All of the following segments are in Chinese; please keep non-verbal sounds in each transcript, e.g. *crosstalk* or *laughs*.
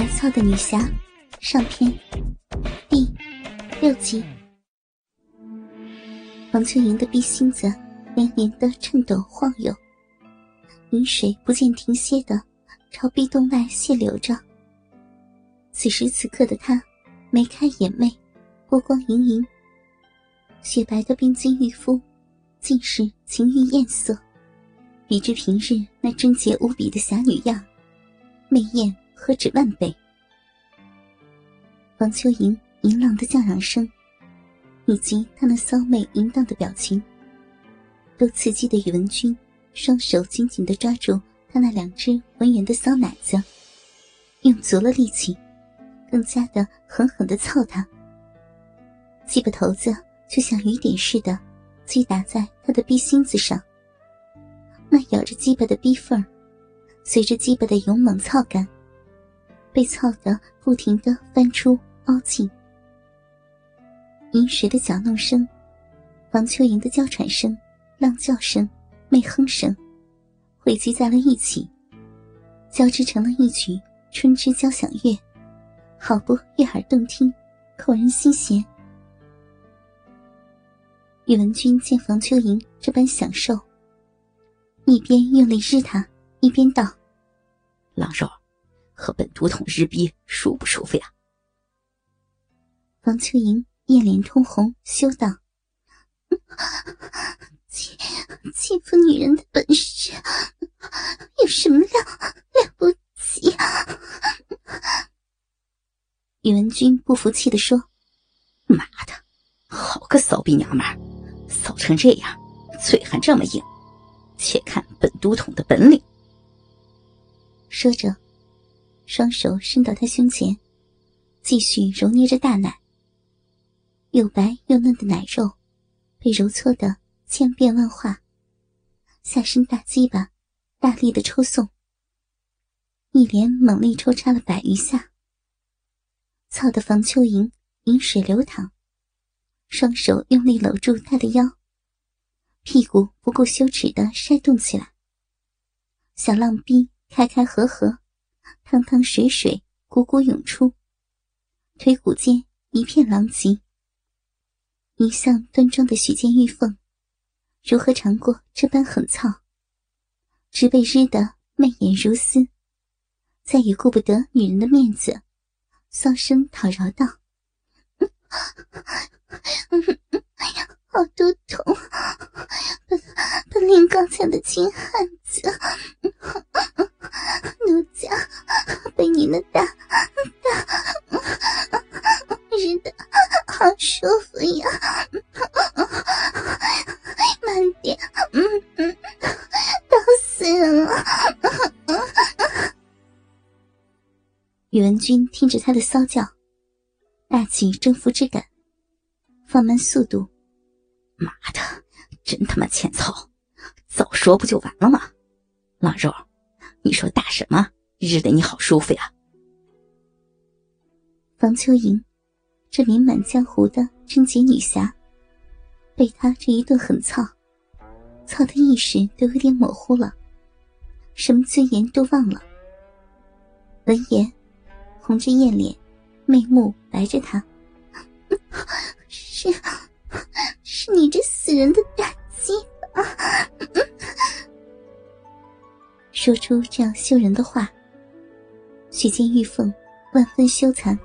白糙的女侠上篇第六集。王秋莹的逼心子连连的颤抖晃悠，饮水不见停歇的朝壁洞外泄流着。此时此刻的她，眉开眼媚，波光盈盈，雪白的冰肌玉肤，尽是情欲艳色，比之平日那贞洁无比的侠女样，媚艳。何止万倍！王秋莹淫浪的叫嚷声，以及她那骚媚淫荡的表情，都刺激的宇文君双手紧紧的抓住她那两只浑圆的骚奶子，用足了力气，更加的狠狠的操他。鸡巴头子就像雨点似的击打在他的逼心子上，那咬着鸡巴的逼缝随着鸡巴的勇猛操感。被操得不停的翻出凹进，银水的搅弄声，王秋莹的娇喘声、浪叫声、媚哼声，汇集在了一起，交织成了一曲春之交响乐，好不悦耳动听，扣人心弦。宇文君见房秋莹这般享受，一边用力日她，一边道：“狼肉。”和本都统日逼舒不舒服呀？王秋莹艳脸通红，羞道：“欺欺负女人的本事有什么了了不起？”宇文君不服气的说：“妈的，好个骚逼娘们儿，骚成这样，嘴还这么硬，且看本都统的本领。”说着。双手伸到他胸前，继续揉捏着大奶。又白又嫩的奶肉，被揉搓的千变万化。下身大鸡巴大力的抽送，一连猛力抽插了百余下。操的房秋莹饮水流淌，双手用力搂住他的腰，屁股不顾羞耻的扇动起来。小浪逼开开合合。汤汤水水，汩汩涌出，腿骨间一片狼藉。一向端庄的许见玉凤，如何尝过这般狠操？直被日得媚眼如丝，再也顾不得女人的面子，丧声讨饶道：“哎 *laughs* 呀好多痛，本本领刚强的金汉文君听着他的骚叫，大起征服之感，放慢速度。妈的，真他妈欠操！早说不就完了吗？腊肉。你说打什么？日的你好舒服呀！房秋莹，这名满江湖的贞洁女侠，被他这一顿狠操，操的意识都有点模糊了，什么尊严都忘了。闻言，红着艳脸，媚目白着他，是，是你这死人的大鸡！说出这样羞人的话，许见玉凤万分羞惭，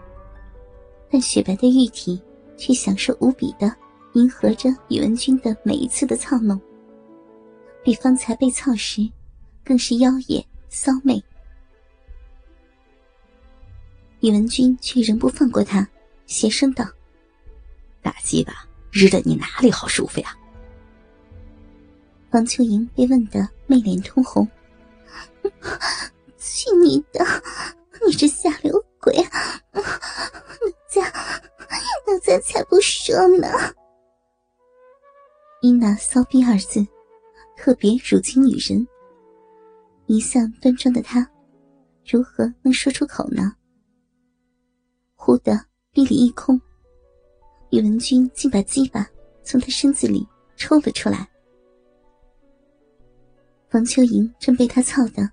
但雪白的玉体却享受无比的迎合着宇文君的每一次的操弄，比方才被操时更是妖冶骚媚。宇文君却仍不放过他，邪声道：“大鸡巴，日的你哪里好舒服呀？”王秋莹被问得媚脸通红。*laughs* 去你的！你这下流鬼！奴家，奴家才不说呢。因那“骚逼”二字，特别辱及女人。一向端庄的她，如何能说出口呢？忽的臂里一空，宇文君竟把鸡巴从他身子里抽了出来。房秋莹正被他操的。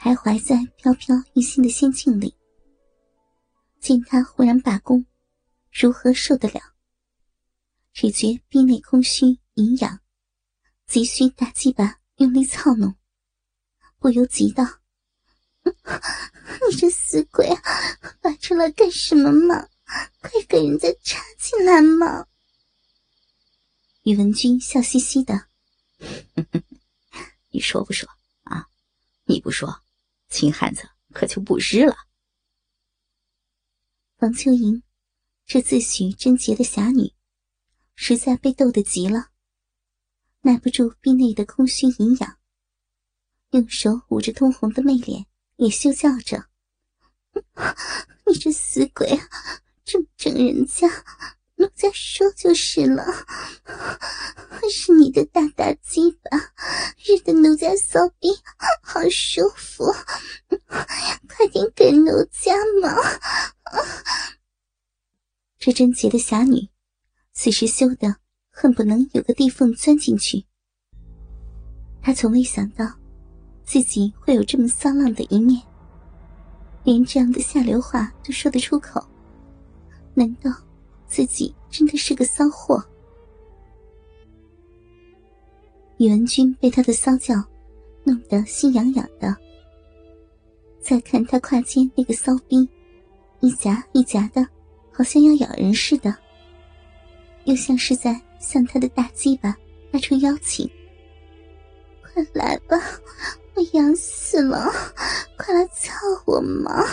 徘徊在飘飘欲仙的仙境里，见他忽然罢工，如何受得了？只觉逼内空虚，隐痒，急需大鸡巴用力操弄，不由急道：“你 *laughs* 这死鬼，拔出来干什么嘛？快给人家插进来嘛！”宇文君笑嘻嘻的：“你说不说啊？你不说，秦汉子可就不知了。”王秋莹，这自诩贞洁的侠女，实在被逗得急了，耐不住壁内的空虚营养，用手捂着通红的媚脸，也休叫着：“你这死鬼，这么整人家！奴家说就是了，是你的大大鸡巴，日的奴家骚逼好舒服，快点给奴家嘛！”这贞洁的侠女，此时羞得恨不能有个地缝钻进去。她从未想到，自己会有这么骚浪的一面，连这样的下流话都说得出口。难道自己真的是个骚货？宇文君被他的骚叫弄得心痒痒的，再看他胯间那个骚逼。一夹一夹的，好像要咬人似的，又像是在向他的大鸡巴发出邀请。快来吧，我痒死了，快来操我嘛！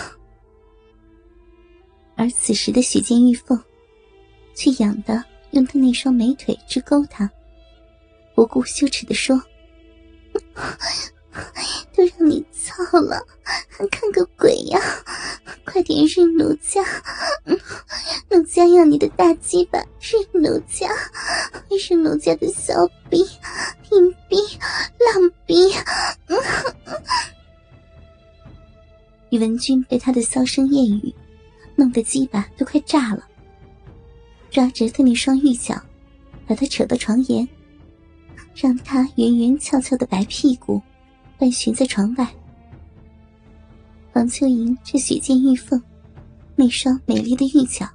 而此时的许见玉凤，却痒的用他那双美腿直勾他，不顾羞耻的说：“都让你操了，还看个鬼呀！”快点日奴家，奴家要你的大鸡巴日奴家，日奴家的小逼、硬逼、浪宇文君被他的骚声艳语弄得鸡巴都快炸了，抓着他那双玉脚，把他扯到床沿，让他圆圆翘翘的白屁股半悬在床外。王秋莹这雪见玉凤，那双美丽的玉脚，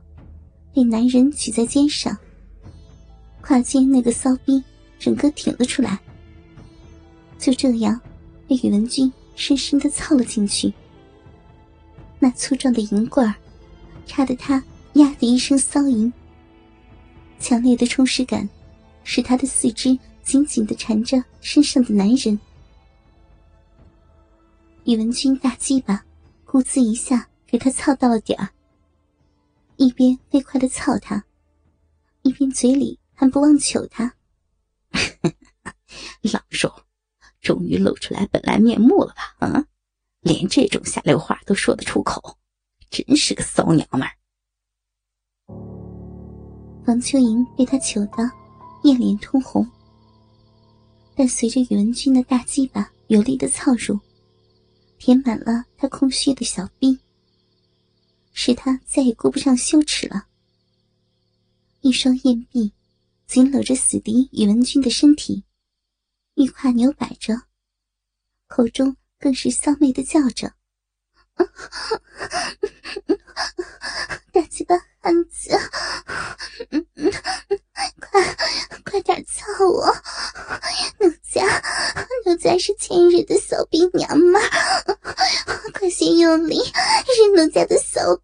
被男人举在肩上，胯间那个骚逼整个挺了出来，就这样被宇文君深深的操了进去。那粗壮的银棍儿，插得他呀的一声骚吟。强烈的充实感，使他的四肢紧紧的缠着身上的男人。宇文君大鸡巴。呼呲一下，给他操到了点儿。一边飞快的操他，一边嘴里还不忘求他：“ *laughs* 老肉，终于露出来本来面目了吧？啊，连这种下流话都说得出口，真是个骚娘们儿。”王秋莹被他求得艳脸通红，但随着宇文君的大鸡巴有力的操入。填满了他空虚的小臂，使他再也顾不上羞耻了。一双艳臂紧搂着死敌宇文君的身体，玉胯扭摆着，口中更是骚媚的叫着：“大鸡巴汉子，快快点操我！奴家奴家是今日的骚逼娘们快些用力是奴家的骚